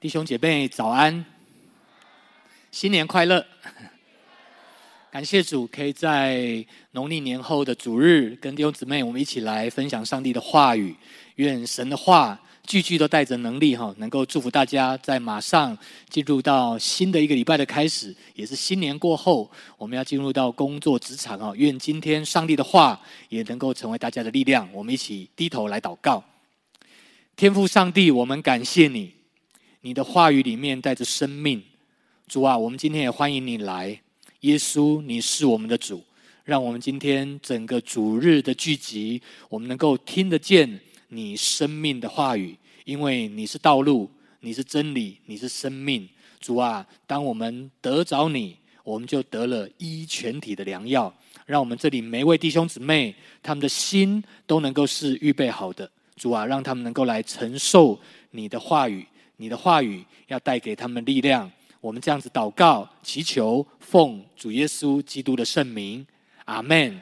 弟兄姐妹早安，新年快乐！感谢主，可以在农历年后的主日，跟弟兄姊妹我们一起来分享上帝的话语。愿神的话句句都带着能力哈，能够祝福大家，在马上进入到新的一个礼拜的开始，也是新年过后，我们要进入到工作职场啊。愿今天上帝的话也能够成为大家的力量。我们一起低头来祷告，天父上帝，我们感谢你。你的话语里面带着生命，主啊，我们今天也欢迎你来。耶稣，你是我们的主，让我们今天整个主日的聚集，我们能够听得见你生命的话语，因为你是道路，你是真理，你是生命。主啊，当我们得着你，我们就得了医全体的良药。让我们这里每一位弟兄姊妹，他们的心都能够是预备好的。主啊，让他们能够来承受你的话语。你的话语要带给他们力量，我们这样子祷告、祈求，奉主耶稣基督的圣名，阿门。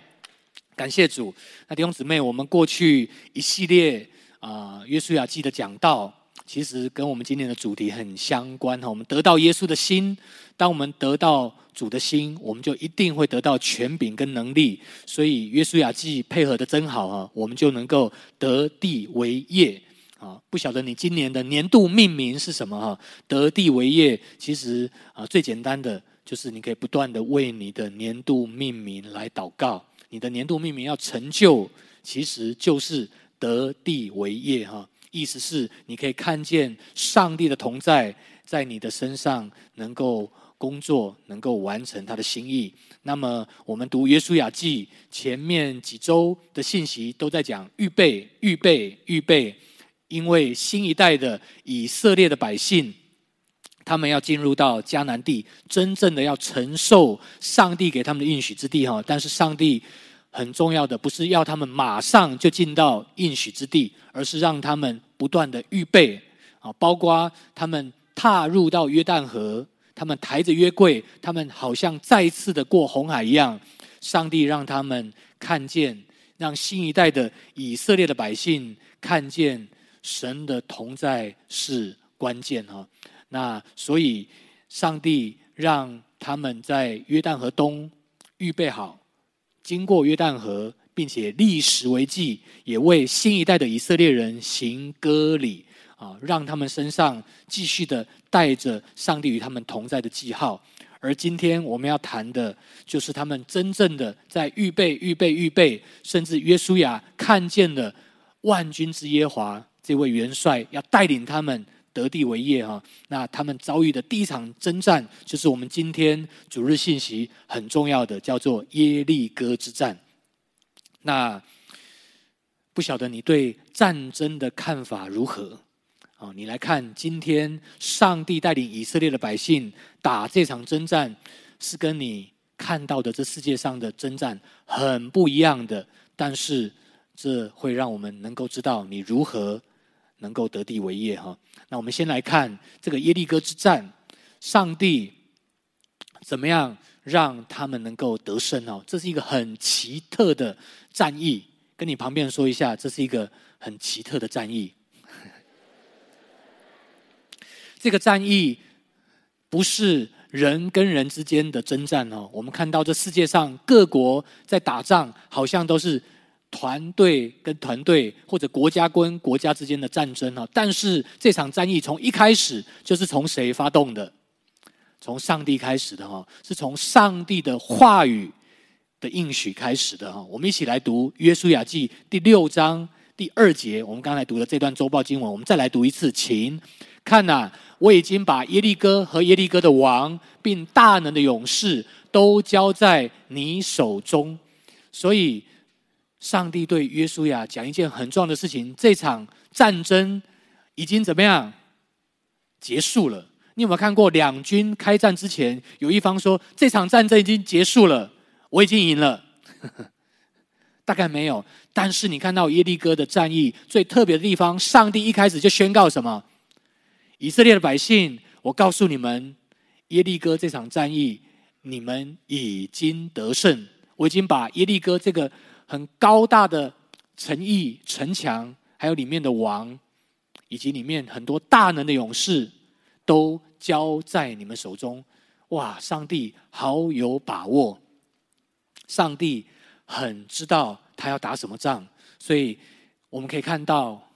感谢主。那弟兄姊妹，我们过去一系列啊，约书亚记的讲道，其实跟我们今天的主题很相关哈。我们得到耶稣的心，当我们得到主的心，我们就一定会得到权柄跟能力。所以约书亚记配合的真好哈，我们就能够得地为业。啊，不晓得你今年的年度命名是什么哈？得地为业，其实啊，最简单的就是你可以不断的为你的年度命名来祷告。你的年度命名要成就，其实就是得地为业哈。意思是你可以看见上帝的同在，在你的身上能够工作，能够完成他的心意。那么我们读约书亚记前面几周的信息都在讲预备，预备，预备。因为新一代的以色列的百姓，他们要进入到迦南地，真正的要承受上帝给他们的应许之地哈。但是上帝很重要的不是要他们马上就进到应许之地，而是让他们不断的预备啊，包括他们踏入到约旦河，他们抬着约柜，他们好像再次的过红海一样。上帝让他们看见，让新一代的以色列的百姓看见。神的同在是关键哈，那所以上帝让他们在约旦河东预备好，经过约旦河，并且立石为记，也为新一代的以色列人行割礼啊，让他们身上继续的带着上帝与他们同在的记号。而今天我们要谈的，就是他们真正的在预备、预备、预备，甚至约书亚看见了万军之耶华。这位元帅要带领他们得地为业哈，那他们遭遇的第一场征战，就是我们今天主日信息很重要的，叫做耶利哥之战。那不晓得你对战争的看法如何？啊，你来看今天上帝带领以色列的百姓打这场征战，是跟你看到的这世界上的征战很不一样的，但是这会让我们能够知道你如何。能够得地为业哈，那我们先来看这个耶利哥之战，上帝怎么样让他们能够得胜哦？这是一个很奇特的战役，跟你旁边说一下，这是一个很奇特的战役。这个战役不是人跟人之间的征战哦，我们看到这世界上各国在打仗，好像都是。团队跟团队，或者国家跟国家之间的战争啊，但是这场战役从一开始就是从谁发动的？从上帝开始的哈，是从上帝的话语的应许开始的哈。我们一起来读约书亚记第六章第二节，我们刚才读的这段周报经文，我们再来读一次，请看呐，我已经把耶利哥和耶利哥的王，并大能的勇士都交在你手中，所以。上帝对约书亚讲一件很重要的事情：这场战争已经怎么样结束了？你有没有看过两军开战之前，有一方说这场战争已经结束了，我已经赢了？大概没有。但是你看到耶利哥的战役最特别的地方，上帝一开始就宣告什么？以色列的百姓，我告诉你们，耶利哥这场战役你们已经得胜，我已经把耶利哥这个。很高大的城邑、城墙，还有里面的王，以及里面很多大能的勇士，都交在你们手中。哇，上帝好有把握，上帝很知道他要打什么仗，所以我们可以看到，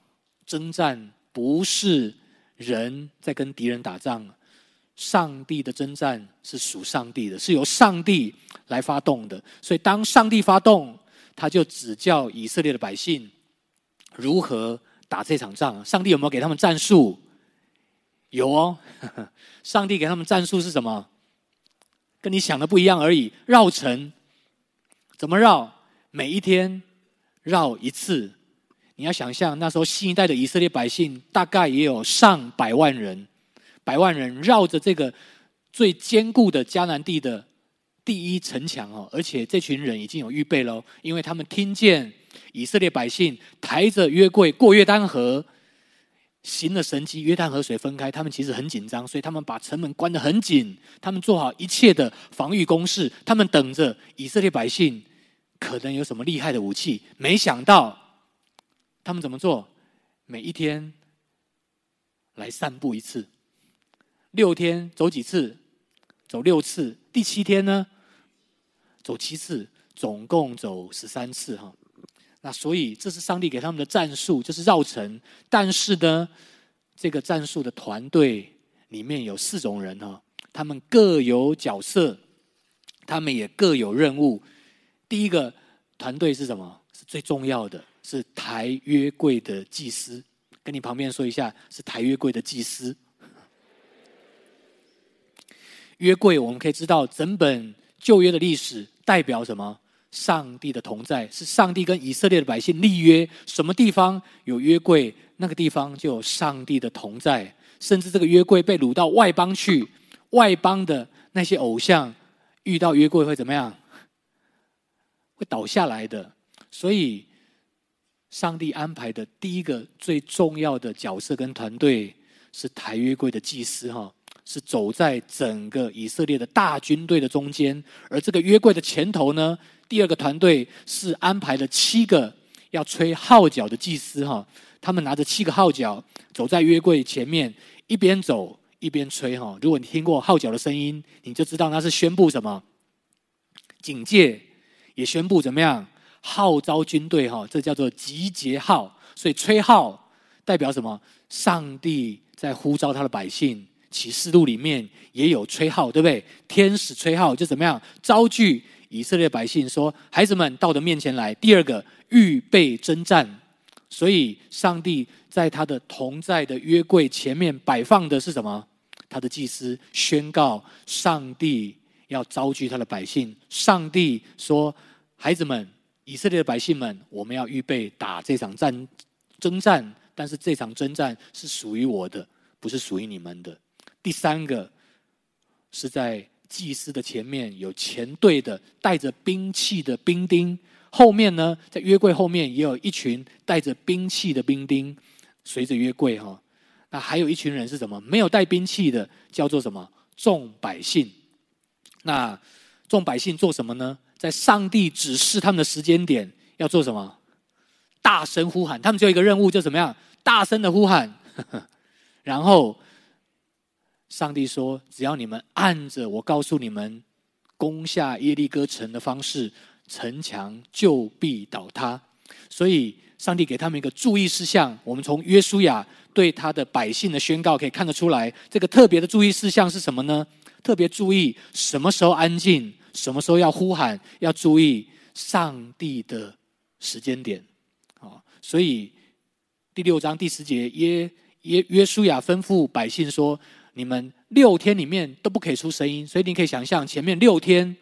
征战不是人在跟敌人打仗，上帝的征战是属上帝的，是由上帝来发动的。所以当上帝发动，他就指教以色列的百姓如何打这场仗。上帝有没有给他们战术？有哦，上帝给他们战术是什么？跟你想的不一样而已。绕城怎么绕？每一天绕一次。你要想象那时候新一代的以色列百姓大概也有上百万人，百万人绕着这个最坚固的迦南地的第一城墙哦，而且这群人已经有预备了，因为他们听见以色列百姓抬着约柜过约旦河。行了神迹，约旦河水分开，他们其实很紧张，所以他们把城门关得很紧，他们做好一切的防御工事，他们等着以色列百姓可能有什么厉害的武器。没想到他们怎么做？每一天来散步一次，六天走几次？走六次。第七天呢？走七次，总共走十三次哈。那所以，这是上帝给他们的战术，就是绕城。但是呢，这个战术的团队里面有四种人哈，他们各有角色，他们也各有任务。第一个团队是什么？是最重要的，是抬约柜的祭司。跟你旁边说一下，是抬约柜的祭司。约柜，我们可以知道，整本旧约的历史代表什么？上帝的同在，是上帝跟以色列的百姓立约，什么地方有约柜，那个地方就有上帝的同在。甚至这个约柜被掳到外邦去，外邦的那些偶像遇到约柜会怎么样？会倒下来的。所以，上帝安排的第一个最重要的角色跟团队是抬约柜的祭司，哈。是走在整个以色列的大军队的中间，而这个约柜的前头呢，第二个团队是安排了七个要吹号角的祭司哈，他们拿着七个号角走在约柜前面，一边走一边吹哈。如果你听过号角的声音，你就知道那是宣布什么？警戒，也宣布怎么样？号召军队哈，这叫做集结号。所以吹号代表什么？上帝在呼召他的百姓。启示录里面也有吹号，对不对？天使吹号就怎么样？召聚以色列百姓说：“孩子们，到我的面前来。”第二个，预备征战。所以，上帝在他的同在的约柜前面摆放的是什么？他的祭司宣告：上帝要召聚他的百姓。上帝说：“孩子们，以色列的百姓们，我们要预备打这场战，征战。但是这场征战是属于我的，不是属于你们的。”第三个是在祭司的前面有前队的带着兵器的兵丁，后面呢，在约柜后面也有一群带着兵器的兵丁随着约柜哈。那还有一群人是什么？没有带兵器的，叫做什么？众百姓。那众百姓做什么呢？在上帝指示他们的时间点要做什么？大声呼喊。他们只有一个任务，就怎么样？大声的呼喊，然后。上帝说：“只要你们按着我告诉你们攻下耶利哥城的方式，城墙就必倒塌。”所以，上帝给他们一个注意事项。我们从约书亚对他的百姓的宣告可以看得出来，这个特别的注意事项是什么呢？特别注意什么时候安静，什么时候要呼喊，要注意上帝的时间点。啊，所以第六章第十节，约约约书亚吩咐百姓说。你们六天里面都不可以出声音，所以你可以想象，前面六天，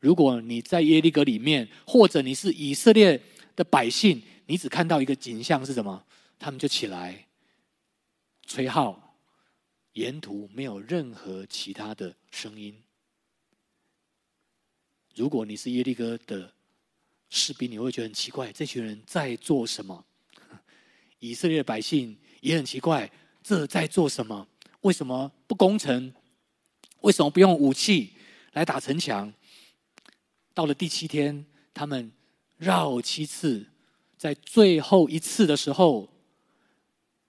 如果你在耶利哥里面，或者你是以色列的百姓，你只看到一个景象是什么？他们就起来吹号，沿途没有任何其他的声音。如果你是耶利哥的士兵，你会觉得很奇怪，这群人在做什么？以色列百姓也很奇怪，这在做什么？为什么不攻城？为什么不用武器来打城墙？到了第七天，他们绕七次，在最后一次的时候，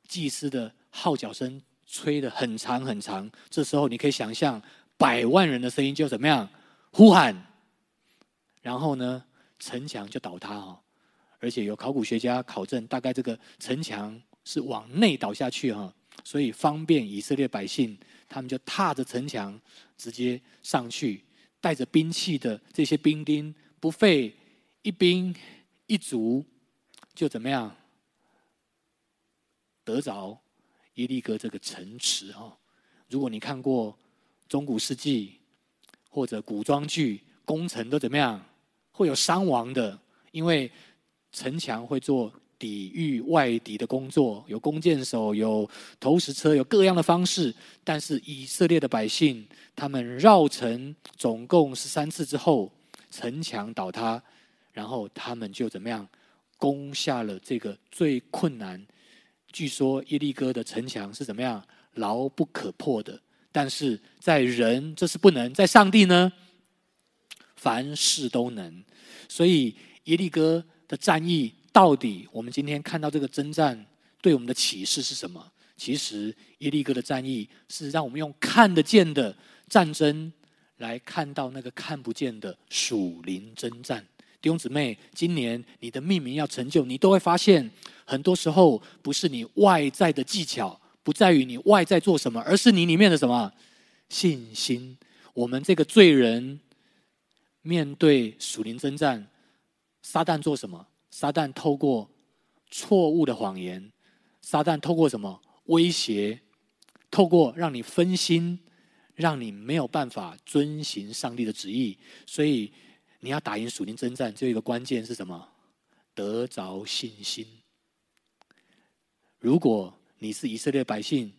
祭司的号角声吹得很长很长。这时候你可以想象，百万人的声音就怎么样呼喊，然后呢，城墙就倒塌哦。而且有考古学家考证，大概这个城墙是往内倒下去哈，所以方便以色列百姓，他们就踏着城墙直接上去，带着兵器的这些兵丁不费一兵一卒，就怎么样得着耶利哥这个城池哦。如果你看过中古世纪或者古装剧，攻城都怎么样，会有伤亡的，因为。城墙会做抵御外敌的工作，有弓箭手，有投石车，有各样的方式。但是以色列的百姓，他们绕城总共十三次之后，城墙倒塌，然后他们就怎么样攻下了这个最困难。据说耶利哥的城墙是怎么样牢不可破的，但是在人这是不能，在上帝呢，凡事都能。所以耶利哥。的战役到底，我们今天看到这个征战对我们的启示是什么？其实耶利哥的战役是让我们用看得见的战争来看到那个看不见的属灵征战。弟兄姊妹，今年你的命名要成就，你都会发现，很多时候不是你外在的技巧，不在于你外在做什么，而是你里面的什么信心。我们这个罪人面对属灵征战。撒旦做什么？撒旦透过错误的谎言，撒旦透过什么威胁？透过让你分心，让你没有办法遵行上帝的旨意。所以你要打赢属灵征战，只有一个关键是什么？得着信心。如果你是以色列百姓，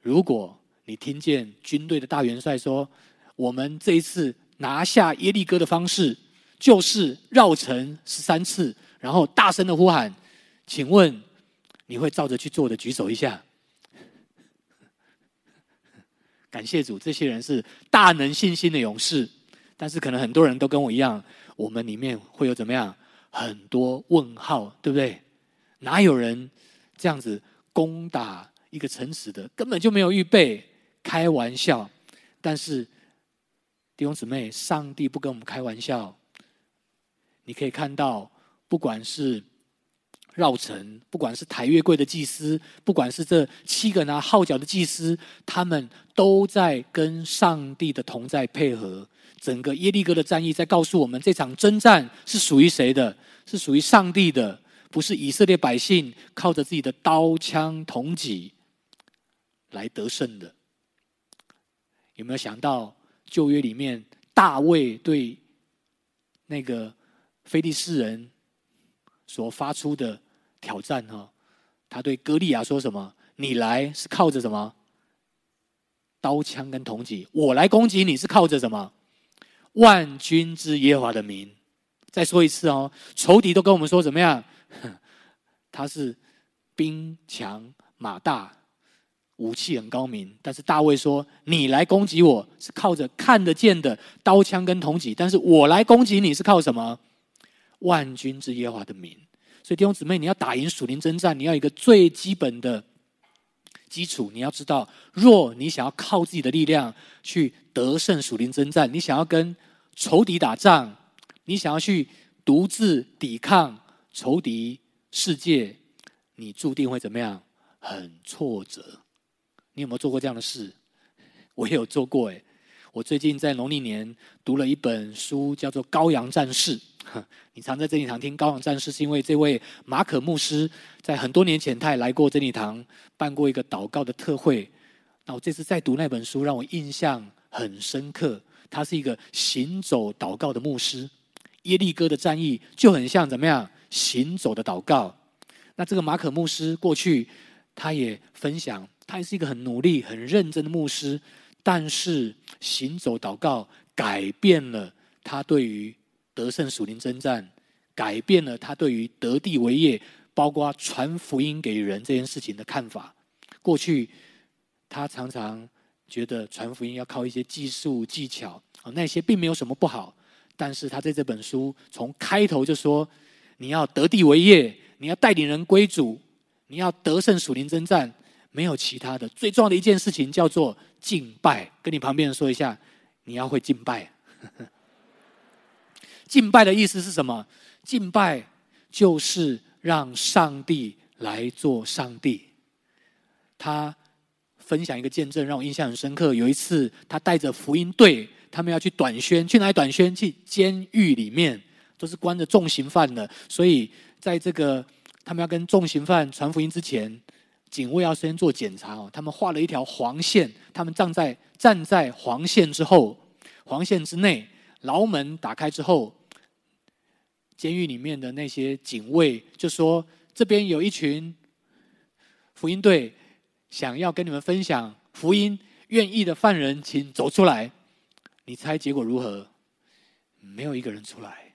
如果你听见军队的大元帅说：“我们这一次拿下耶利哥的方式。”就是绕城十三次，然后大声的呼喊，请问你会照着去做的？举手一下。感谢主，这些人是大能信心的勇士。但是可能很多人都跟我一样，我们里面会有怎么样？很多问号，对不对？哪有人这样子攻打一个城池的？根本就没有预备，开玩笑。但是弟兄姊妹，上帝不跟我们开玩笑。你可以看到，不管是绕城，不管是抬月柜的祭司，不管是这七个拿号角的祭司，他们都在跟上帝的同在配合。整个耶利哥的战役在告诉我们，这场征战是属于谁的？是属于上帝的，不是以色列百姓靠着自己的刀枪铜戟来得胜的。有没有想到旧约里面大卫对那个？非利士人所发出的挑战哈，他对歌利亚说什么？你来是靠着什么？刀枪跟铜戟，我来攻击你是靠着什么？万军之耶和华的名。再说一次哦，仇敌都跟我们说怎么样？他是兵强马大，武器很高明。但是大卫说，你来攻击我是靠着看得见的刀枪跟铜戟，但是我来攻击你是靠什么？万军之耶和华的名，所以弟兄姊妹，你要打赢属灵征战，你要一个最基本的基础。你要知道，若你想要靠自己的力量去得胜属灵征战，你想要跟仇敌打仗，你想要去独自抵抗仇敌世界，你注定会怎么样？很挫折。你有没有做过这样的事？我也有做过诶。我最近在农历年读了一本书，叫做《羔羊战士》。你常在真理堂听《高昂战士》，是因为这位马可牧师在很多年前他也来过真理堂办过一个祷告的特会。那我这次再读那本书，让我印象很深刻。他是一个行走祷告的牧师。耶利哥的战役就很像怎么样行走的祷告。那这个马可牧师过去他也分享，他也是一个很努力、很认真的牧师。但是行走祷告改变了他对于得胜属灵征战，改变了他对于得地为业，包括传福音给人这件事情的看法。过去他常常觉得传福音要靠一些技术技巧，啊那些并没有什么不好。但是他在这本书从开头就说：你要得地为业，你要带领人归主，你要得胜属灵征战，没有其他的。最重要的一件事情叫做敬拜。跟你旁边人说一下，你要会敬拜。敬拜的意思是什么？敬拜就是让上帝来做上帝。他分享一个见证，让我印象很深刻。有一次，他带着福音队，他们要去短宣，去哪里短宣？去监狱里面，都是关着重刑犯的。所以，在这个他们要跟重刑犯传福音之前，警卫要先做检查哦。他们画了一条黄线，他们站在站在黄线之后，黄线之内，牢门打开之后，监狱里面的那些警卫就说：“这边有一群福音队。”想要跟你们分享福音，愿意的犯人，请走出来。你猜结果如何？没有一个人出来。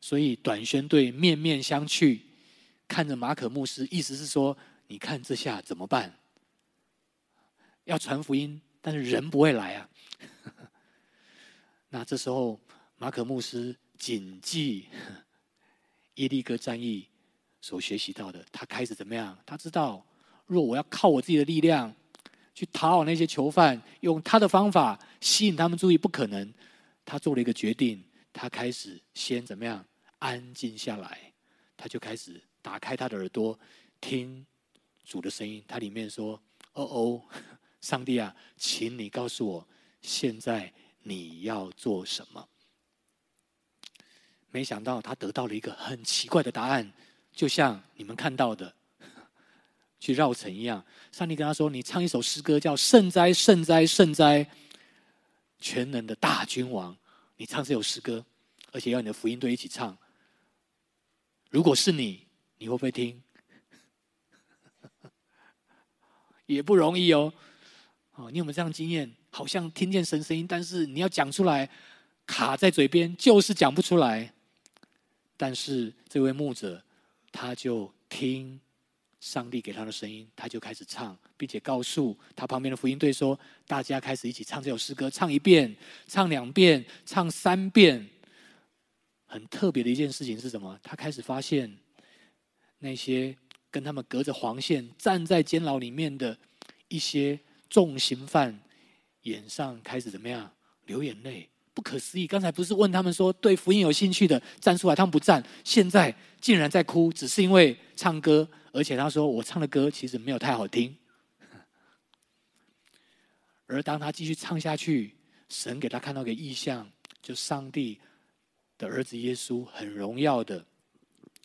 所以短宣队面面相觑，看着马可牧师，意思是说：你看这下怎么办？要传福音，但是人不会来啊。那这时候，马可牧师谨记耶利哥战役所学习到的，他开始怎么样？他知道。若我要靠我自己的力量去讨好那些囚犯，用他的方法吸引他们注意，不可能。他做了一个决定，他开始先怎么样？安静下来，他就开始打开他的耳朵，听主的声音。他里面说：“哦哦，上帝啊，请你告诉我，现在你要做什么？”没想到他得到了一个很奇怪的答案，就像你们看到的。去绕城一样，上帝跟他说：“你唱一首诗歌，叫‘圣哉，圣哉，圣哉，全能的大君王’。你唱这首诗歌，而且要你的福音队一起唱。如果是你，你会不会听？也不容易哦。哦，你有没有这样经验？好像听见神声音，但是你要讲出来，卡在嘴边，就是讲不出来。但是这位牧者，他就听。”上帝给他的声音，他就开始唱，并且告诉他旁边的福音队说：“大家开始一起唱这首诗歌，唱一遍，唱两遍，唱三遍。”很特别的一件事情是什么？他开始发现那些跟他们隔着黄线站在监牢里面的一些重刑犯，眼上开始怎么样？流眼泪。不可思议！刚才不是问他们说对福音有兴趣的站出来，他们不站，现在竟然在哭，只是因为唱歌。而且他说：“我唱的歌其实没有太好听。”而当他继续唱下去，神给他看到个意象，就上帝的儿子耶稣很荣耀的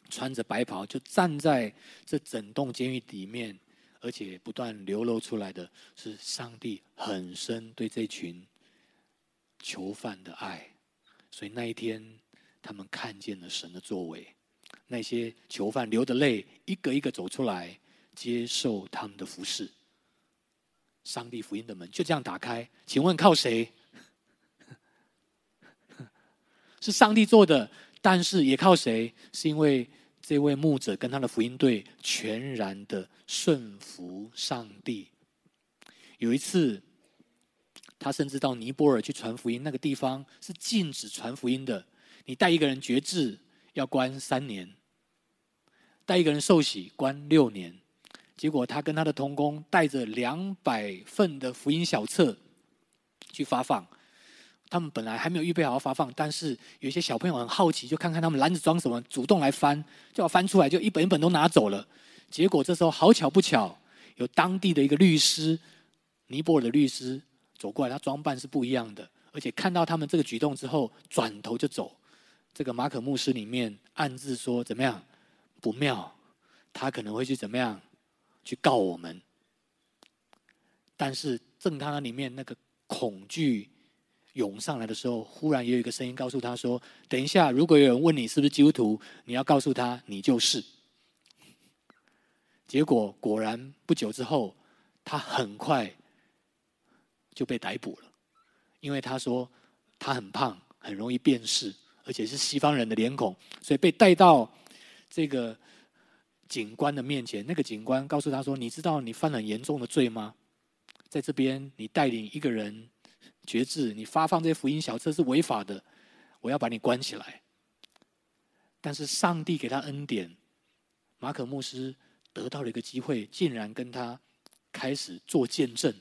穿着白袍，就站在这整栋监狱里面，而且不断流露出来的是上帝很深对这群囚犯的爱。所以那一天，他们看见了神的作为。那些囚犯流着泪，一个一个走出来，接受他们的服侍。上帝福音的门就这样打开。请问靠谁？是上帝做的，但是也靠谁？是因为这位牧者跟他的福音队全然的顺服上帝。有一次，他甚至到尼泊尔去传福音，那个地方是禁止传福音的。你带一个人绝志，要关三年。带一个人受洗关六年，结果他跟他的同工带着两百份的福音小册去发放。他们本来还没有预备好要发放，但是有一些小朋友很好奇，就看看他们篮子装什么，主动来翻，就要翻出来，就一本一本都拿走了。结果这时候好巧不巧，有当地的一个律师，尼泊尔的律师走过来，他装扮是不一样的，而且看到他们这个举动之后，转头就走。这个马可牧师里面暗自说：怎么样？不妙，他可能会去怎么样去告我们？但是正当他里面那个恐惧涌上来的时候，忽然也有一个声音告诉他说：“等一下，如果有人问你是不是基督徒，你要告诉他你就是。”结果果然不久之后，他很快就被逮捕了，因为他说他很胖，很容易辨识，而且是西方人的脸孔，所以被带到。这个警官的面前，那个警官告诉他说：“你知道你犯了严重的罪吗？在这边，你带领一个人决志，你发放这些福音小册是违法的，我要把你关起来。”但是上帝给他恩典，马可牧师得到了一个机会，竟然跟他开始做见证、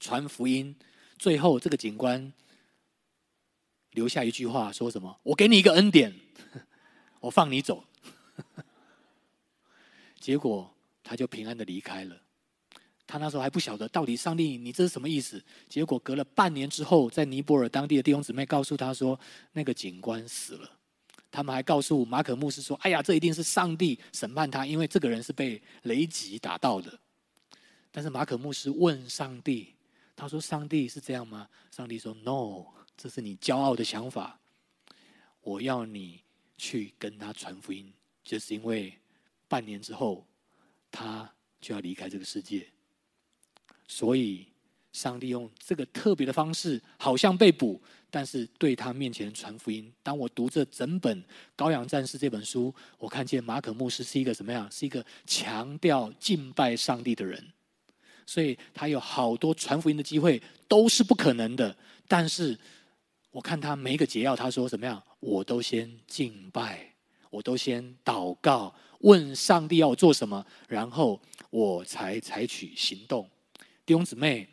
传福音。最后，这个警官留下一句话，说什么？我给你一个恩典，我放你走。结果，他就平安的离开了。他那时候还不晓得到底上帝你这是什么意思。结果隔了半年之后，在尼泊尔当地的弟兄姊妹告诉他说，那个警官死了。他们还告诉马可牧师说：“哎呀，这一定是上帝审判他，因为这个人是被雷击打到的。”但是马可牧师问上帝：“他说，上帝是这样吗？”上帝说：“No，这是你骄傲的想法。我要你去跟他传福音，就是因为半年之后他就要离开这个世界。”所以，上帝用这个特别的方式，好像被捕，但是对他面前传福音。当我读这整本《羔羊战士》这本书，我看见马可牧师是一个什么样？是一个强调敬拜上帝的人。所以他有好多传福音的机会都是不可能的。但是我看他每一个解药，他说怎么样？我都先敬拜，我都先祷告，问上帝要我做什么，然后我才采取行动。弟兄姊妹，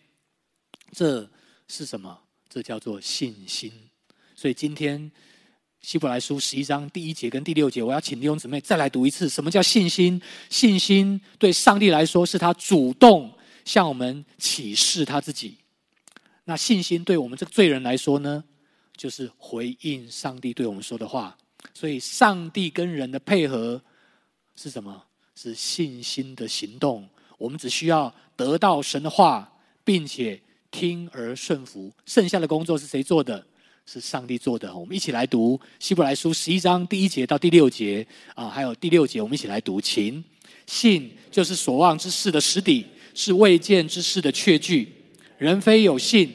这是什么？这叫做信心。所以今天希伯来书十一章第一节跟第六节，我要请弟兄姊妹再来读一次。什么叫信心？信心对上帝来说，是他主动向我们启示他自己。那信心对我们这个罪人来说呢，就是回应上帝对我们说的话。所以，上帝跟人的配合是什么？是信心的行动。我们只需要得到神的话，并且听而顺服，剩下的工作是谁做的？是上帝做的。我们一起来读希伯来书十一章第一节到第六节啊，还有第六节，我们一起来读。情信就是所望之事的实底，是未见之事的确据。人非有信，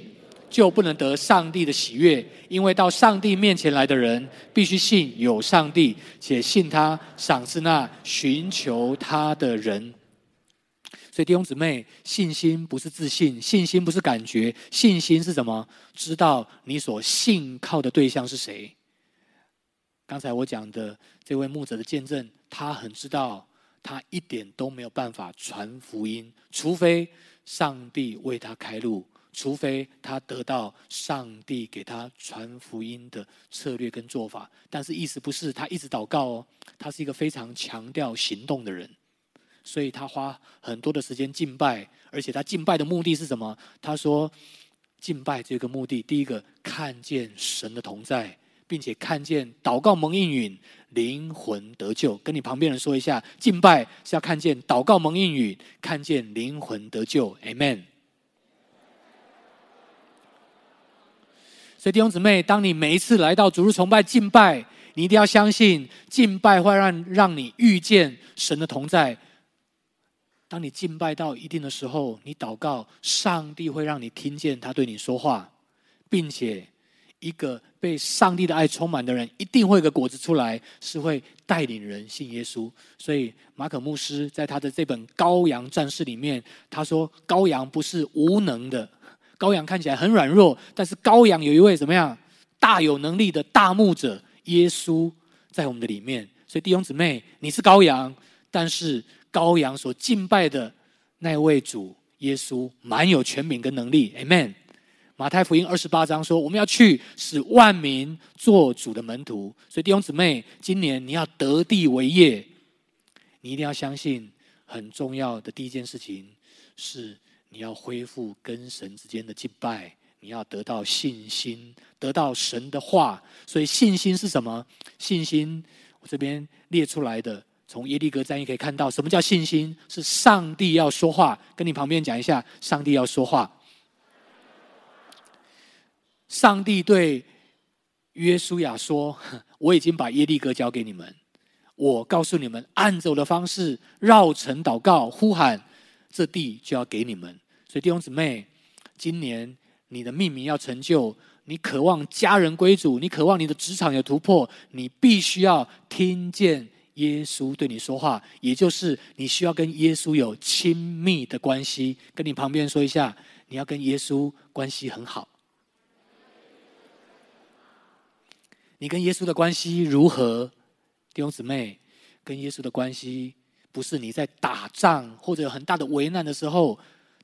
就不能得上帝的喜悦，因为到上帝面前来的人，必须信有上帝，且信他赏赐那寻求他的人。所以弟兄姊妹，信心不是自信，信心不是感觉，信心是什么？知道你所信靠的对象是谁。刚才我讲的这位牧者的见证，他很知道，他一点都没有办法传福音，除非上帝为他开路，除非他得到上帝给他传福音的策略跟做法。但是意思不是他一直祷告哦，他是一个非常强调行动的人。所以他花很多的时间敬拜，而且他敬拜的目的是什么？他说，敬拜这个目的，第一个看见神的同在，并且看见祷告蒙应允，灵魂得救。跟你旁边人说一下，敬拜是要看见祷告蒙应允，看见灵魂得救。Amen。所以弟兄姊妹，当你每一次来到主日崇拜敬拜，你一定要相信，敬拜会让让你遇见神的同在。当你敬拜到一定的时候，你祷告，上帝会让你听见他对你说话，并且一个被上帝的爱充满的人，一定会有个果子出来，是会带领人信耶稣。所以马可牧师在他的这本《羔羊战士》里面，他说：“羔羊不是无能的，羔羊看起来很软弱，但是羔羊有一位怎么样大有能力的大牧者耶稣在我们的里面。”所以弟兄姊妹，你是羔羊，但是。羔羊所敬拜的那位主耶稣，满有权柄跟能力，Amen。马太福音二十八章说，我们要去使万民做主的门徒。所以弟兄姊妹，今年你要得地为业，你一定要相信，很重要的第一件事情是你要恢复跟神之间的敬拜，你要得到信心，得到神的话。所以信心是什么？信心我这边列出来的。从耶利哥战役可以看到，什么叫信心？是上帝要说话。跟你旁边讲一下，上帝要说话。上帝对约书亚说：“ 我已经把耶利哥交给你们，我告诉你们，按着我的方式绕城祷告呼喊，这地就要给你们。”所以弟兄姊妹，今年你的命名要成就，你渴望家人归主，你渴望你的职场有突破，你必须要听见。耶稣对你说话，也就是你需要跟耶稣有亲密的关系。跟你旁边说一下，你要跟耶稣关系很好。你跟耶稣的关系如何？弟兄姊妹，跟耶稣的关系不是你在打仗或者有很大的危难的时候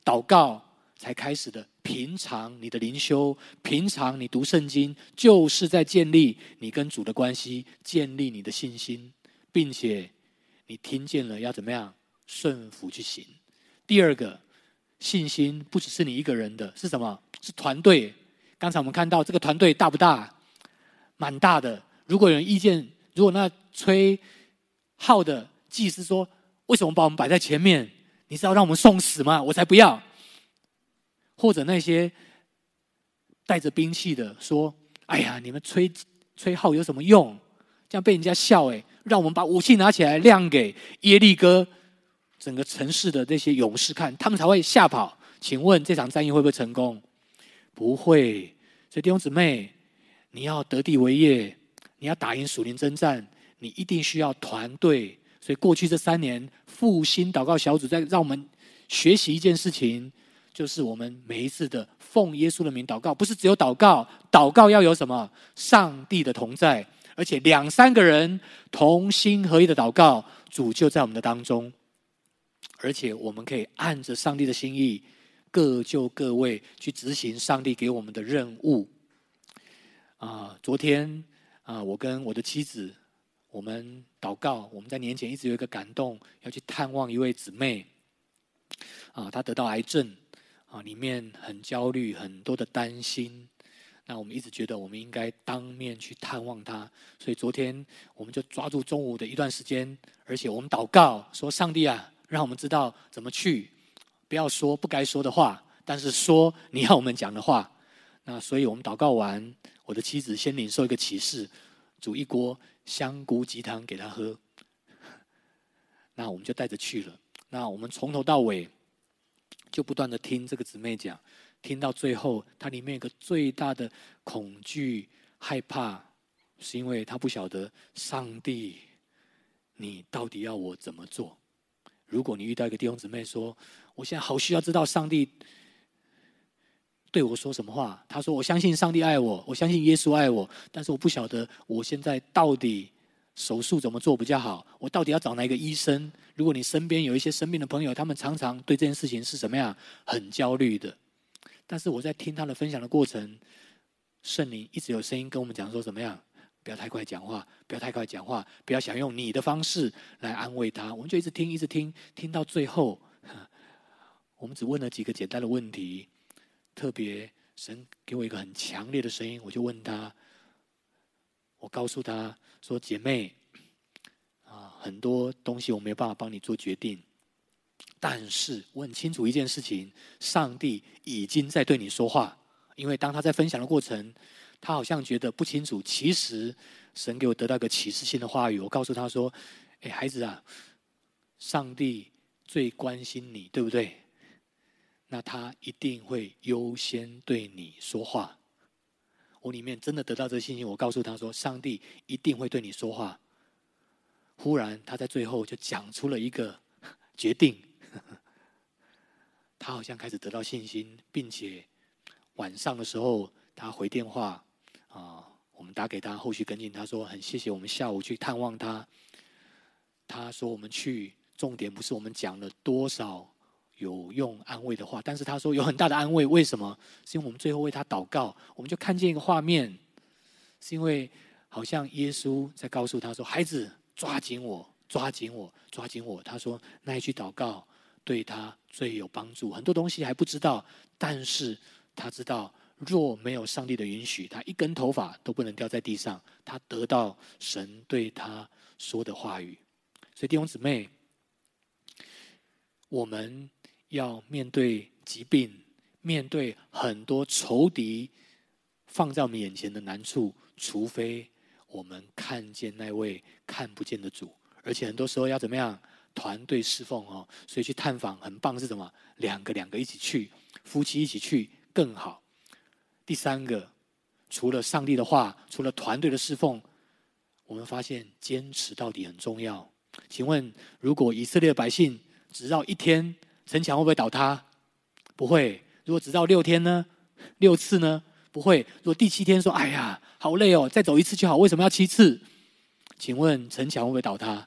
祷告才开始的。平常你的灵修，平常你读圣经，就是在建立你跟主的关系，建立你的信心，并且你听见了要怎么样顺服去行。第二个，信心不只是你一个人的，是什么？是团队。刚才我们看到这个团队大不大？蛮大的。如果有人意见，如果那吹号的祭司说：“为什么把我们摆在前面？你是要让我们送死吗？”我才不要。或者那些带着兵器的说：“哎呀，你们吹吹号有什么用？这样被人家笑哎！让我们把武器拿起来亮给耶利哥整个城市的这些勇士看，他们才会吓跑。请问这场战役会不会成功？不会。所以弟兄姊妹，你要得地为业，你要打赢属灵征战，你一定需要团队。所以过去这三年复兴祷告小组在让我们学习一件事情。”就是我们每一次的奉耶稣的名祷告，不是只有祷告，祷告要有什么？上帝的同在，而且两三个人同心合一的祷告，主就在我们的当中，而且我们可以按着上帝的心意，各就各位去执行上帝给我们的任务。啊，昨天啊，我跟我的妻子，我们祷告，我们在年前一直有一个感动，要去探望一位姊妹，啊，她得到癌症。啊，里面很焦虑，很多的担心。那我们一直觉得我们应该当面去探望他，所以昨天我们就抓住中午的一段时间，而且我们祷告说：“上帝啊，让我们知道怎么去，不要说不该说的话，但是说你要我们讲的话。”那所以我们祷告完，我的妻子先领受一个启示，煮一锅香菇鸡汤给他喝。那我们就带着去了。那我们从头到尾。就不断的听这个姊妹讲，听到最后，她里面有个最大的恐惧、害怕，是因为她不晓得上帝，你到底要我怎么做？如果你遇到一个弟兄姊妹说：“我现在好需要知道上帝对我说什么话。”他说：“我相信上帝爱我，我相信耶稣爱我，但是我不晓得我现在到底。”手术怎么做比较好？我到底要找哪一个医生？如果你身边有一些生病的朋友，他们常常对这件事情是怎么样？很焦虑的。但是我在听他的分享的过程，圣灵一直有声音跟我们讲说：怎么样？不要太快讲话，不要太快讲话，不要想用你的方式来安慰他。我们就一直听，一直听，听到最后，我们只问了几个简单的问题。特别神给我一个很强烈的声音，我就问他。我告诉他说：“姐妹，啊，很多东西我没有办法帮你做决定，但是我很清楚一件事情：上帝已经在对你说话。因为当他在分享的过程，他好像觉得不清楚。其实神给我得到一个启示性的话语，我告诉他说：‘哎，孩子啊，上帝最关心你，对不对？那他一定会优先对你说话。’”我里面真的得到这个信心，我告诉他说：“上帝一定会对你说话。”忽然，他在最后就讲出了一个决定。他好像开始得到信心，并且晚上的时候，他回电话啊，我们打给他，后续跟进。他说：“很谢谢我们下午去探望他。”他说：“我们去，重点不是我们讲了多少。”有用安慰的话，但是他说有很大的安慰，为什么？是因为我们最后为他祷告，我们就看见一个画面，是因为好像耶稣在告诉他说：“孩子，抓紧我，抓紧我，抓紧我。”他说那一句祷告对他最有帮助。很多东西还不知道，但是他知道，若没有上帝的允许，他一根头发都不能掉在地上。他得到神对他说的话语，所以弟兄姊妹，我们。要面对疾病，面对很多仇敌放在我们眼前的难处，除非我们看见那位看不见的主，而且很多时候要怎么样团队侍奉哦，所以去探访很棒是什么？两个两个一起去，夫妻一起去更好。第三个，除了上帝的话，除了团队的侍奉，我们发现坚持到底很重要。请问，如果以色列百姓只绕一天？城墙会不会倒塌？不会。如果只到六天呢？六次呢？不会。如果第七天说：“哎呀，好累哦，再走一次就好。”为什么要七次？请问城墙会不会倒塌？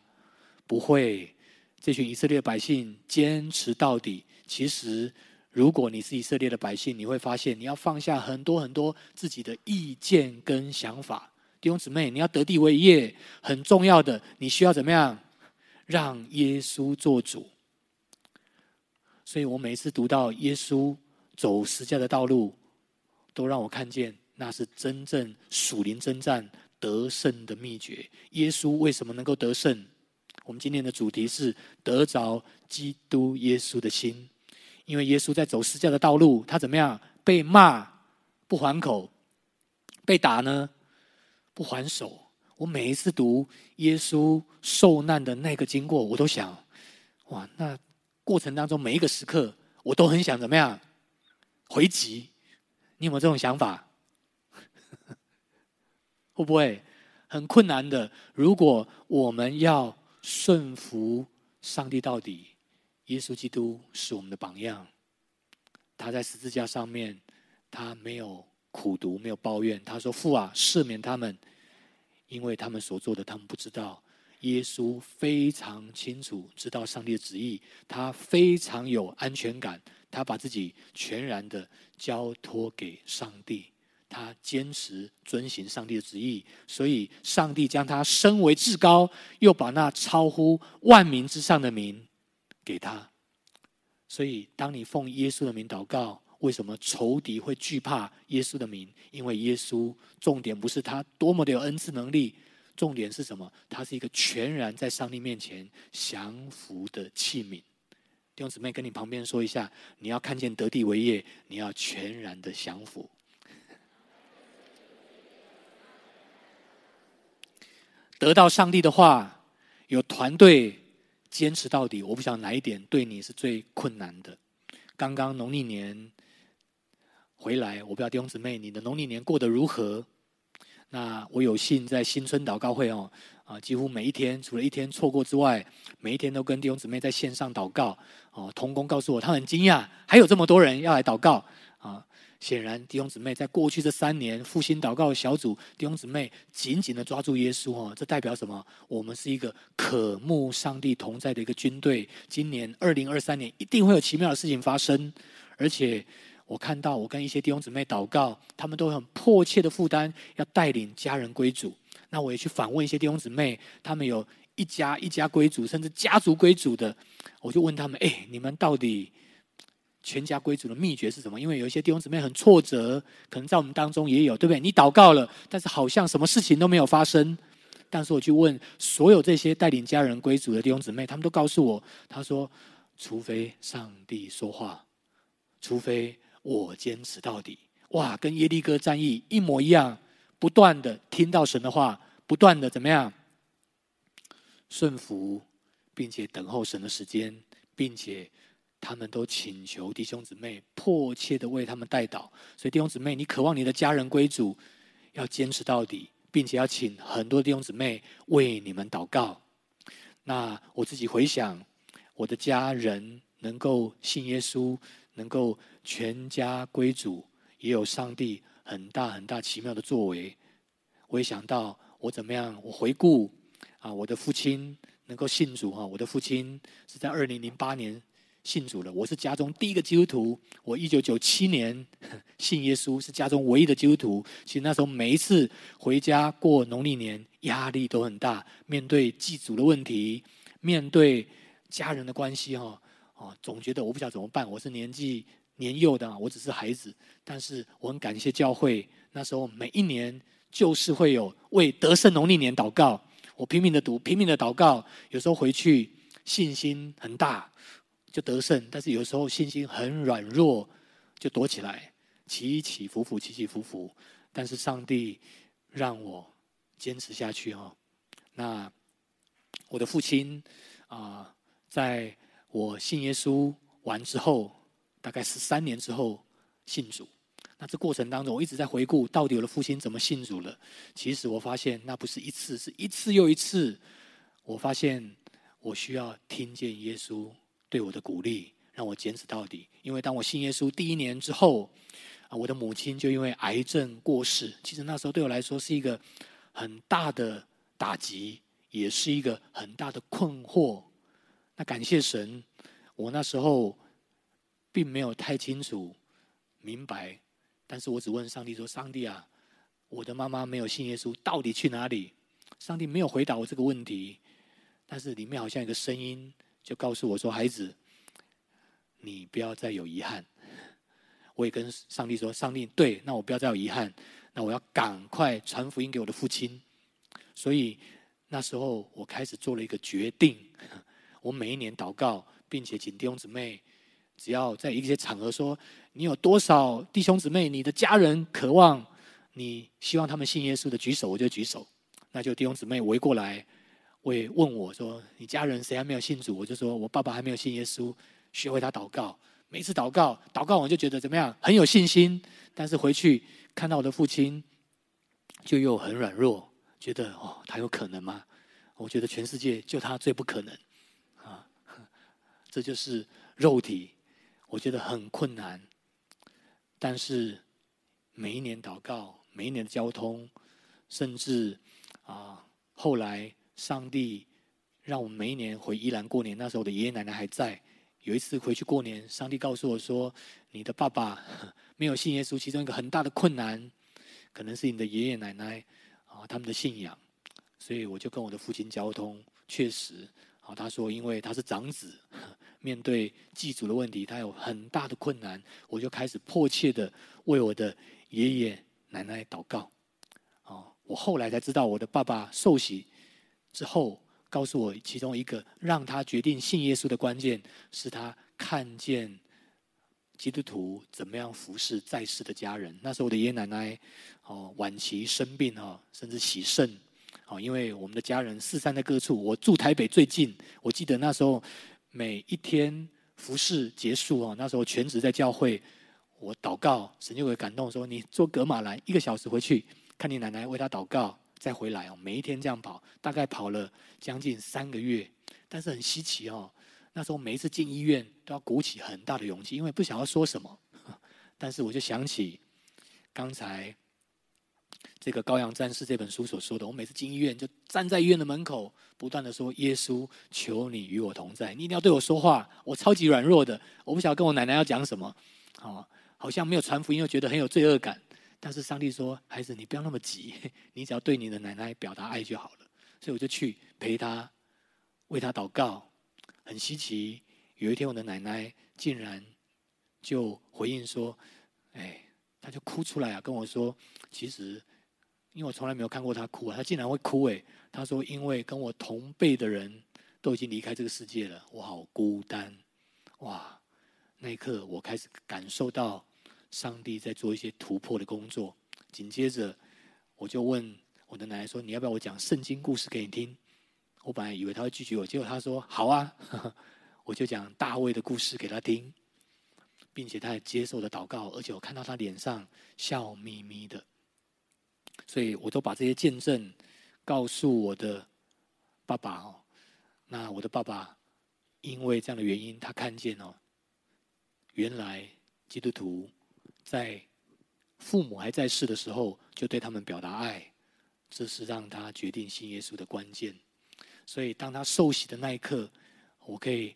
不会。这群以色列百姓坚持到底。其实，如果你是以色列的百姓，你会发现你要放下很多很多自己的意见跟想法。弟兄姊妹，你要得地为业，很重要的，你需要怎么样？让耶稣做主。所以我每一次读到耶稣走十架的道路，都让我看见那是真正属灵征战得胜的秘诀。耶稣为什么能够得胜？我们今天的主题是得着基督耶稣的心，因为耶稣在走十架的道路，他怎么样？被骂不还口，被打呢？不还手，我每一次读耶稣受难的那个经过，我都想，哇，那过程当中每一个时刻，我都很想怎么样回击？你有没有这种想法？会不会很困难的？如果我们要顺服上帝到底，耶稣基督是我们的榜样。他在十字架上面，他没有苦读，没有抱怨。他说：“父啊，赦免他们。”因为他们所做的，他们不知道。耶稣非常清楚知道上帝的旨意，他非常有安全感，他把自己全然的交托给上帝，他坚持遵行上帝的旨意，所以上帝将他升为至高，又把那超乎万民之上的名给他。所以，当你奉耶稣的名祷告。为什么仇敌会惧怕耶稣的名？因为耶稣重点不是他多么的有恩赐能力，重点是什么？它是一个全然在上帝面前降服的器皿。弟兄姊妹，跟你旁边说一下，你要看见得地为业，你要全然的降服。得到上帝的话，有团队坚持到底。我不晓得哪一点对你是最困难的。刚刚农历年。回来，我不知道弟兄姊妹，你的农历年过得如何？那我有幸在新春祷告会哦，啊，几乎每一天，除了一天错过之外，每一天都跟弟兄姊妹在线上祷告。哦，同工告诉我，他很惊讶，还有这么多人要来祷告。啊，显然弟兄姊妹在过去这三年复兴祷告小组，弟兄姊妹紧紧的抓住耶稣哦，这代表什么？我们是一个渴慕上帝同在的一个军队。今年二零二三年一定会有奇妙的事情发生，而且。我看到，我跟一些弟兄姊妹祷告，他们都很迫切的负担，要带领家人归主。那我也去访问一些弟兄姊妹，他们有一家一家归主，甚至家族归主的。我就问他们：哎，你们到底全家归主的秘诀是什么？因为有一些弟兄姊妹很挫折，可能在我们当中也有，对不对？你祷告了，但是好像什么事情都没有发生。但是我去问所有这些带领家人归主的弟兄姊妹，他们都告诉我，他说：除非上帝说话，除非。我坚持到底，哇，跟耶利哥战役一模一样，不断的听到神的话，不断的怎么样顺服，并且等候神的时间，并且他们都请求弟兄姊妹迫切的为他们代祷。所以弟兄姊妹，你渴望你的家人归主，要坚持到底，并且要请很多弟兄姊妹为你们祷告。那我自己回想，我的家人能够信耶稣。能够全家归主，也有上帝很大很大奇妙的作为。我也想到我怎么样，我回顾啊，我的父亲能够信主哈，我的父亲是在二零零八年信主了。我是家中第一个基督徒，我一九九七年 信耶稣，是家中唯一的基督徒。其实那时候每一次回家过农历年，压力都很大，面对祭祖的问题，面对家人的关系哈。哦，总觉得我不晓得怎么办。我是年纪年幼的，我只是孩子。但是我很感谢教会，那时候每一年就是会有为得胜农历年祷告。我拼命的读，拼命的祷告。有时候回去信心很大，就得胜；但是有时候信心很软弱，就躲起来，起起伏伏，起起伏伏。但是上帝让我坚持下去哈。那我的父亲啊、在。我信耶稣完之后，大概十三年之后信主。那这过程当中，我一直在回顾，到底我的父亲怎么信主了？其实我发现，那不是一次，是一次又一次。我发现我需要听见耶稣对我的鼓励，让我坚持到底。因为当我信耶稣第一年之后，啊，我的母亲就因为癌症过世。其实那时候对我来说是一个很大的打击，也是一个很大的困惑。那感谢神，我那时候并没有太清楚明白，但是我只问上帝说：“上帝啊，我的妈妈没有信耶稣，到底去哪里？”上帝没有回答我这个问题，但是里面好像有个声音就告诉我说：“孩子，你不要再有遗憾。”我也跟上帝说：“上帝，对，那我不要再有遗憾，那我要赶快传福音给我的父亲。”所以那时候我开始做了一个决定，我每一年祷告，并且请弟兄姊妹，只要在一些场合说，你有多少弟兄姊妹，你的家人渴望你希望他们信耶稣的，举手，我就举手。那就弟兄姊妹围过来，我也问我说，你家人谁还没有信主？我就说我爸爸还没有信耶稣，学会他祷告。每次祷告，祷告我就觉得怎么样，很有信心。但是回去看到我的父亲，就又很软弱。觉得哦，他有可能吗？我觉得全世界就他最不可能，这就是肉体，我觉得很困难。但是每一年祷告，每一年的交通，甚至啊，后来上帝让我们每一年回宜兰过年，那时候我的爷爷奶奶还在。有一次回去过年，上帝告诉我说：“你的爸爸 没有信耶稣，其中一个很大的困难，可能是你的爷爷奶奶。”啊，他们的信仰，所以我就跟我的父亲交通，确实，他说因为他是长子，面对祭祖的问题，他有很大的困难，我就开始迫切的为我的爷爷奶奶祷告。哦，我后来才知道，我的爸爸受洗之后，告诉我其中一个让他决定信耶稣的关键，是他看见。基督徒怎么样服侍在世的家人？那时候我的爷爷奶奶哦晚期生病哦，甚至洗肾哦，因为我们的家人四散在各处。我住台北最近，我记得那时候每一天服侍结束哦，那时候全职在教会，我祷告，神就会感动说：“你坐葛玛兰一个小时回去看你奶奶，为她祷告，再回来哦。”每一天这样跑，大概跑了将近三个月，但是很稀奇哦。那时候每一次进医院都要鼓起很大的勇气，因为不晓得说什么。但是我就想起刚才这个《羔羊战士》这本书所说的，我每次进医院就站在医院的门口，不断的说：“耶稣，求你与我同在，你一定要对我说话。”我超级软弱的，我不晓得跟我奶奶要讲什么。好，好像没有传福音，又觉得很有罪恶感。但是上帝说：“孩子，你不要那么急，你只要对你的奶奶表达爱就好了。”所以我就去陪她，为她祷告。很稀奇，有一天我的奶奶竟然就回应说：“哎，她就哭出来啊，跟我说，其实因为我从来没有看过他哭啊，她竟然会哭哎。他说，因为跟我同辈的人都已经离开这个世界了，我好孤单。哇，那一刻我开始感受到上帝在做一些突破的工作。紧接着，我就问我的奶奶说：你要不要我讲圣经故事给你听？”我本来以为他会拒绝我，结果他说：“好啊。”我就讲大卫的故事给他听，并且他也接受了祷告，而且我看到他脸上笑眯眯的。所以我都把这些见证告诉我的爸爸哦。那我的爸爸因为这样的原因，他看见哦，原来基督徒在父母还在世的时候就对他们表达爱，这是让他决定信耶稣的关键。所以，当他受洗的那一刻，我可以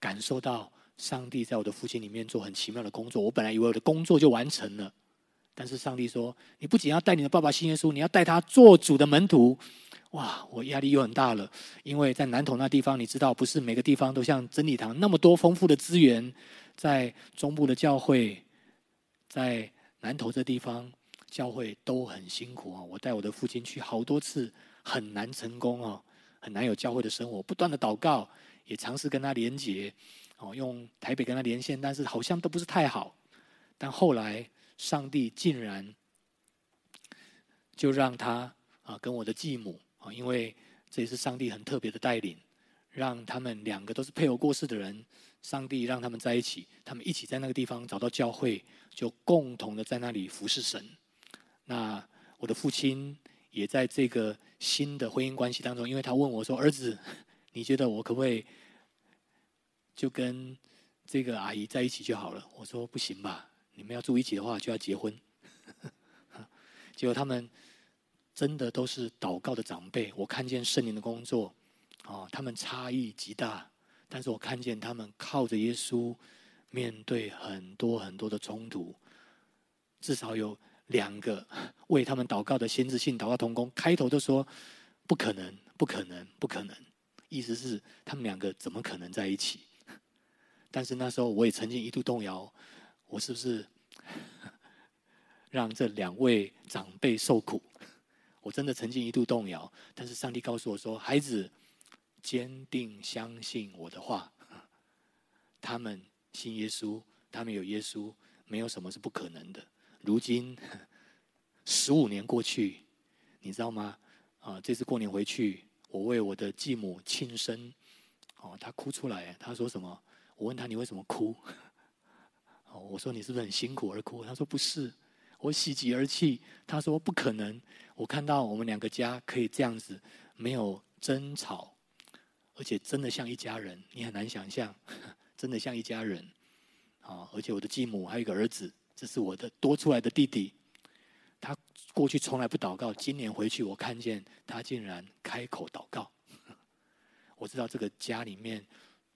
感受到上帝在我的父亲里面做很奇妙的工作。我本来以为我的工作就完成了，但是上帝说：“你不仅要带你的爸爸信耶稣，你要带他做主的门徒。”哇，我压力又很大了，因为在南投那地方，你知道，不是每个地方都像真理堂那么多丰富的资源。在中部的教会，在南投这地方，教会都很辛苦啊。我带我的父亲去好多次，很难成功啊。很难有教会的生活，不断的祷告，也尝试跟他连接，哦，用台北跟他连线，但是好像都不是太好。但后来，上帝竟然就让他啊跟我的继母啊，因为这也是上帝很特别的带领，让他们两个都是配偶过世的人，上帝让他们在一起，他们一起在那个地方找到教会，就共同的在那里服侍神。那我的父亲。也在这个新的婚姻关系当中，因为他问我说：“儿子，你觉得我可不可以就跟这个阿姨在一起就好了？”我说：“不行吧，你们要住一起的话就要结婚。”结果他们真的都是祷告的长辈，我看见圣灵的工作，哦，他们差异极大，但是我看见他们靠着耶稣，面对很多很多的冲突，至少有两个 为他们祷告的先知性祷告同工，开头都说不可能，不可能，不可能，意思是他们两个怎么可能在一起？但是那时候我也曾经一度动摇，我是不是 让这两位长辈受苦？我真的曾经一度动摇，但是上帝告诉我说：“孩子，坚定相信我的话。他们信耶稣，他们有耶稣，没有什么是不可能的。如今 十五年过去，你知道吗？啊，这次过年回去，我为我的继母庆生，哦，她哭出来，她说什么？我问她你为什么哭？哦，我说你是不是很辛苦而哭？他说不是。”我喜极而泣。他说：“不可能！我看到我们两个家可以这样子，没有争吵，而且真的像一家人。你很难想象，真的像一家人。啊！而且我的继母还有一个儿子，这是我的多出来的弟弟。他过去从来不祷告，今年回去我看见他竟然开口祷告。我知道这个家里面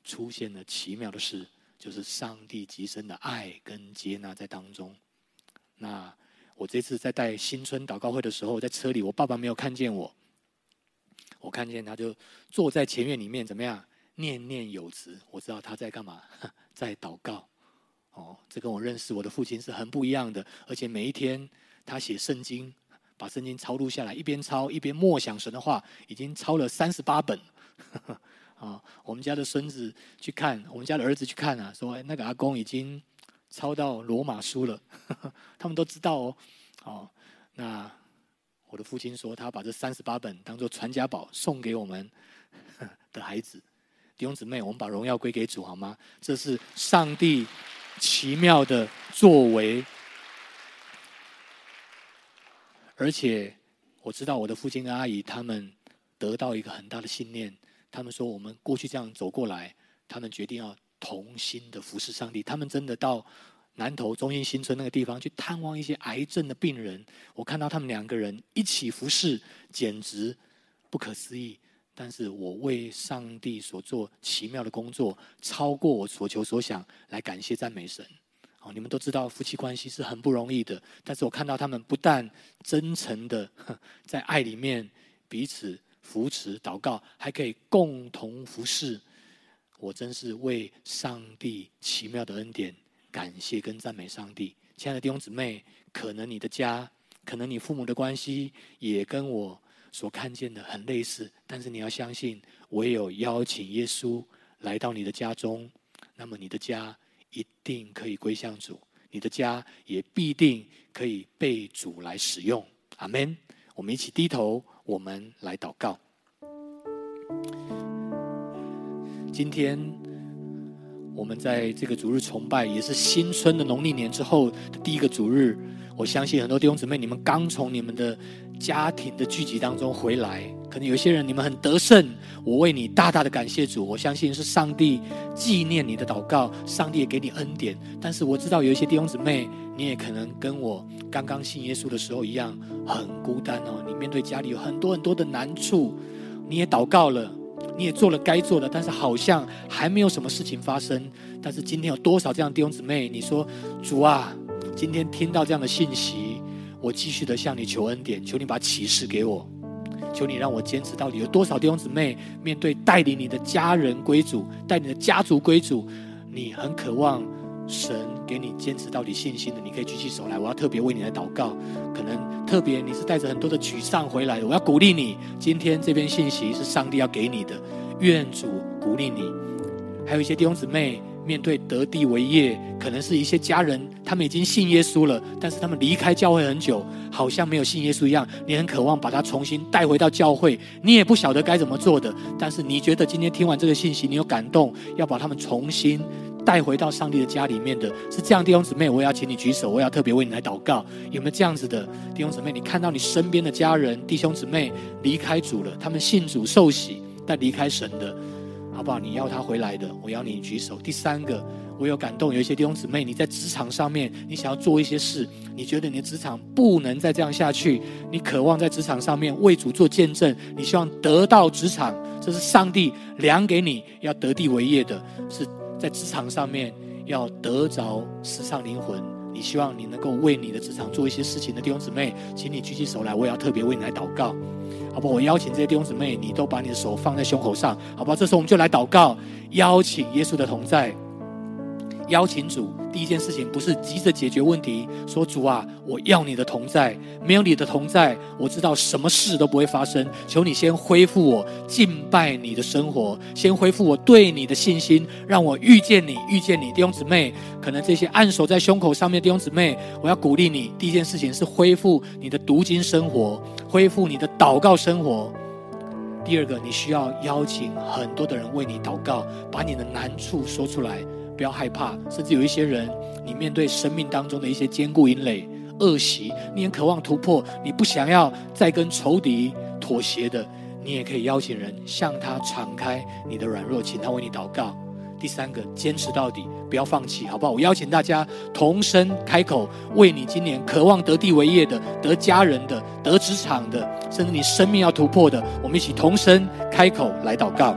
出现了奇妙的事，就是上帝极深的爱跟接纳在当中。”那我这次在带新春祷告会的时候，在车里，我爸爸没有看见我，我看见他就坐在前院里面，怎么样？念念有词，我知道他在干嘛，在祷告。哦，这跟我认识我的父亲是很不一样的，而且每一天他写圣经，把圣经抄录下来，一边抄一边默想神的话，已经抄了三十八本。啊，我们家的孙子去看，我们家的儿子去看啊，说那个阿公已经。抄到罗马书了，他们都知道哦。哦，那我的父亲说，他把这三十八本当做传家宝送给我们 的孩子。弟兄姊妹，我们把荣耀归给主好吗？这是上帝奇妙的作为，而且我知道我的父亲跟阿姨他们得到一个很大的信念，他们说我们过去这样走过来，他们决定要。同心的服侍上帝，他们真的到南投中心新村那个地方去探望一些癌症的病人。我看到他们两个人一起服侍，简直不可思议。但是我为上帝所做奇妙的工作，超过我所求所想，来感谢赞美神。哦，你们都知道夫妻关系是很不容易的，但是我看到他们不但真诚的 在爱里面彼此扶持祷告，还可以共同服侍。我真是为上帝奇妙的恩典感谢跟赞美上帝，亲爱的弟兄姊妹，可能你的家，可能你父母的关系也跟我所看见的很类似，但是你要相信，唯有邀请耶稣来到你的家中，那么你的家一定可以归向主，你的家也必定可以被主来使用。阿门。我们一起低头，我们来祷告。今天我们在这个主日崇拜，也是新春的农历年之后的第一个主日。我相信很多弟兄姊妹，你们刚从你们的家庭的聚集当中回来，可能有些人你们很得胜，我为你大大的感谢主。我相信是上帝纪念你的祷告，上帝也给你恩典。但是我知道有一些弟兄姊妹，你也可能跟我刚刚信耶稣的时候一样，很孤单哦。你面对家里有很多很多的难处，你也祷告了。你也做了该做的，但是好像还没有什么事情发生。但是今天有多少这样的弟兄姊妹？你说主啊，今天听到这样的信息，我继续的向你求恩典，求你把启示给我，求你让我坚持到底。有多少弟兄姊妹面对带领你的家人归主，带你的家族归主，你很渴望神给你坚持到底信心的，你可以举起手来，我要特别为你来祷告。可能。特别你是带着很多的沮丧回来的，我要鼓励你。今天这篇信息是上帝要给你的，愿主鼓励你。还有一些弟兄姊妹面对得地为业，可能是一些家人，他们已经信耶稣了，但是他们离开教会很久，好像没有信耶稣一样。你很渴望把他重新带回到教会，你也不晓得该怎么做的。但是你觉得今天听完这个信息，你有感动，要把他们重新。带回到上帝的家里面的是这样弟兄姊妹，我也要请你举手，我也要特别为你来祷告。有没有这样子的弟兄姊妹？你看到你身边的家人弟兄姊妹离开主了，他们信主受洗，但离开神的，好不好？你要他回来的，我要你举手。第三个，我有感动，有一些弟兄姊妹，你在职场上面，你想要做一些事，你觉得你的职场不能再这样下去，你渴望在职场上面为主做见证，你希望得到职场。这是上帝量给你要得地为业的，是在职场上面要得着世上灵魂。你希望你能够为你的职场做一些事情的弟兄姊妹，请你举起手来，我也要特别为你来祷告，好不好？我邀请这些弟兄姊妹，你都把你的手放在胸口上，好吧？这时候我们就来祷告，邀请耶稣的同在。邀请主，第一件事情不是急着解决问题，说主啊，我要你的同在，没有你的同在，我知道什么事都不会发生。求你先恢复我敬拜你的生活，先恢复我对你的信心，让我遇见你，遇见你。弟兄姊妹，可能这些按手在胸口上面的弟兄姊妹，我要鼓励你，第一件事情是恢复你的读经生活，恢复你的祷告生活。第二个，你需要邀请很多的人为你祷告，把你的难处说出来。不要害怕，甚至有一些人，你面对生命当中的一些坚固阴垒、恶习，你很渴望突破，你不想要再跟仇敌妥协的，你也可以邀请人向他敞开你的软弱，请他为你祷告。第三个，坚持到底，不要放弃，好不好？我邀请大家同声开口，为你今年渴望得地为业的、得家人的、得职场的，甚至你生命要突破的，我们一起同声开口来祷告。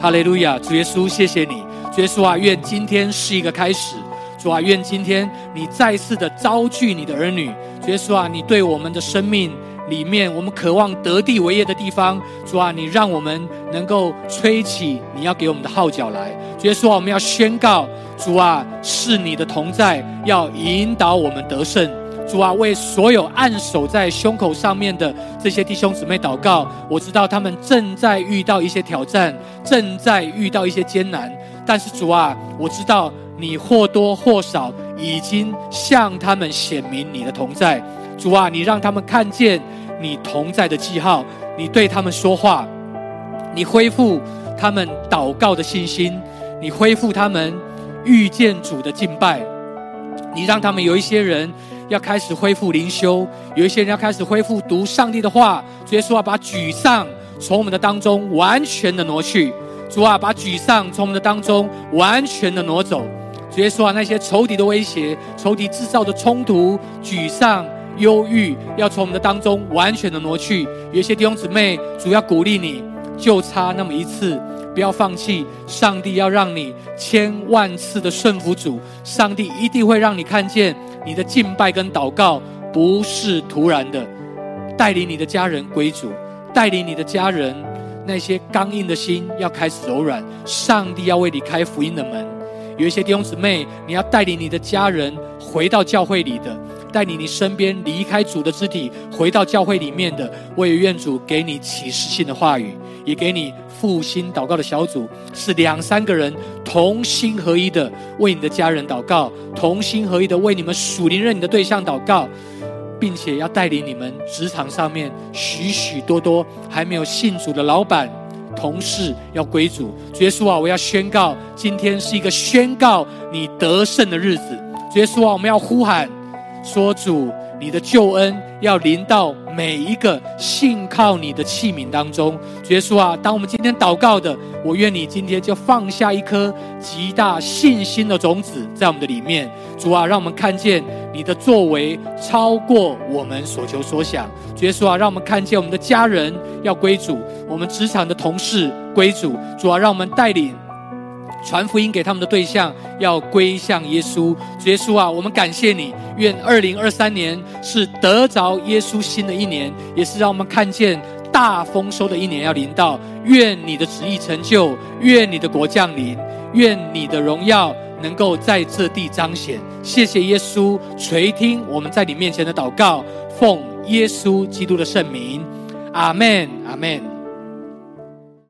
哈利路亚，主耶稣，谢谢你。主耶稣啊，愿今天是一个开始。主啊，愿今天你再次的召聚你的儿女。主耶稣啊，你对我们的生命里面，我们渴望得地为业的地方，主啊，你让我们能够吹起你要给我们的号角来。主耶稣啊，我们要宣告，主啊，是你的同在，要引导我们得胜。主啊，为所有按手在胸口上面的这些弟兄姊妹祷告。我知道他们正在遇到一些挑战，正在遇到一些艰难。但是主啊，我知道你或多或少已经向他们显明你的同在。主啊，你让他们看见你同在的记号，你对他们说话，你恢复他们祷告的信心，你恢复他们遇见主的敬拜，你让他们有一些人。要开始恢复灵修，有一些人要开始恢复读上帝的话。主耶稣啊，把沮丧从我们的当中完全的挪去。主啊，把沮丧从我们的当中完全的挪走。主耶稣啊，那些仇敌的威胁、仇敌制造的冲突、沮丧、忧郁，要从我们的当中完全的挪去。有一些弟兄姊妹，主要鼓励你，就差那么一次，不要放弃。上帝要让你千万次的顺服主，上帝一定会让你看见。你的敬拜跟祷告不是突然的，带领你的家人归主，带领你的家人那些刚硬的心要开始柔软，上帝要为你开福音的门。有一些弟兄姊妹，你要带领你的家人回到教会里的，带领你身边离开主的肢体回到教会里面的，我也愿主给你启示性的话语，也给你。复兴祷告的小组是两三个人同心合一的为你的家人祷告，同心合一的为你们属灵认你的对象祷告，并且要带领你们职场上面许许多多还没有信主的老板、同事要归主。主耶稣啊，我要宣告，今天是一个宣告你得胜的日子。主耶稣啊，我们要呼喊说主。你的救恩要临到每一个信靠你的器皿当中，主耶稣啊，当我们今天祷告的，我愿你今天就放下一颗极大信心的种子在我们的里面。主啊，让我们看见你的作为超过我们所求所想。主耶稣啊，让我们看见我们的家人要归主，我们职场的同事归主。主啊，让我们带领。传福音给他们的对象要归向耶稣，耶稣啊，我们感谢你。愿二零二三年是得着耶稣新的一年，也是让我们看见大丰收的一年要临到。愿你的旨意成就，愿你的国降临，愿你的荣耀能够在这地彰显。谢谢耶稣垂听我们在你面前的祷告，奉耶稣基督的圣名，阿门，阿门。